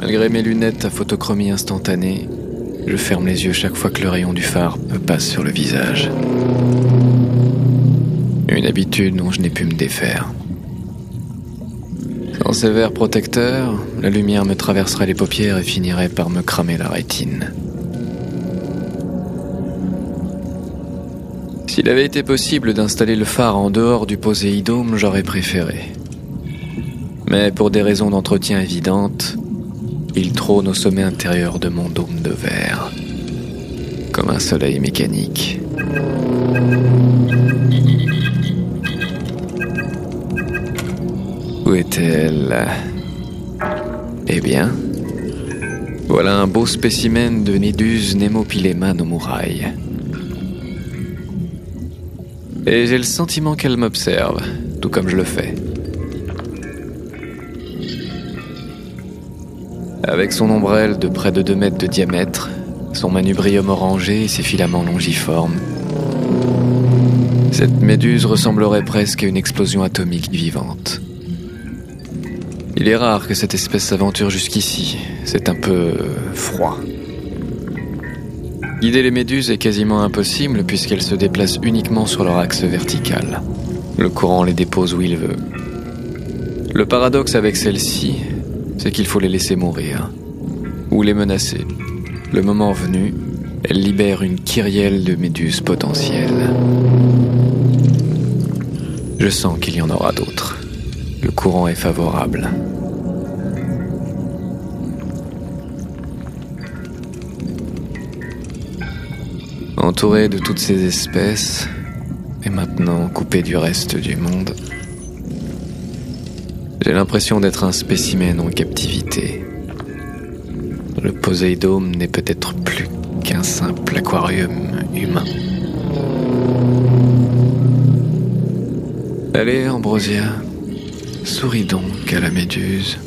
Malgré mes lunettes à photochromie instantanée, je ferme les yeux chaque fois que le rayon du phare me passe sur le visage. Une habitude dont je n'ai pu me défaire. Sans ces verres protecteurs, la lumière me traverserait les paupières et finirait par me cramer la rétine. S'il avait été possible d'installer le phare en dehors du Poséidome, j'aurais préféré. Mais pour des raisons d'entretien évidentes, il trône au sommet intérieur de mon dôme de verre, comme un soleil mécanique. Où était-elle Eh bien, voilà un beau spécimen de Nidus Nemopilema no Murai. Et j'ai le sentiment qu'elle m'observe, tout comme je le fais. Avec son ombrelle de près de 2 mètres de diamètre, son manubrium orangé et ses filaments longiformes, cette méduse ressemblerait presque à une explosion atomique vivante. Il est rare que cette espèce s'aventure jusqu'ici, c'est un peu froid. Guider les méduses est quasiment impossible puisqu'elles se déplacent uniquement sur leur axe vertical. Le courant les dépose où il veut. Le paradoxe avec celles-ci, c'est qu'il faut les laisser mourir. Ou les menacer. Le moment venu, elles libèrent une kyrielle de méduses potentielles. Je sens qu'il y en aura d'autres. Le courant est favorable. Entouré de toutes ces espèces, et maintenant coupé du reste du monde, j'ai l'impression d'être un spécimen en captivité. Le Poséidome n'est peut-être plus qu'un simple aquarium humain. Allez, Ambrosia, souris donc à la méduse.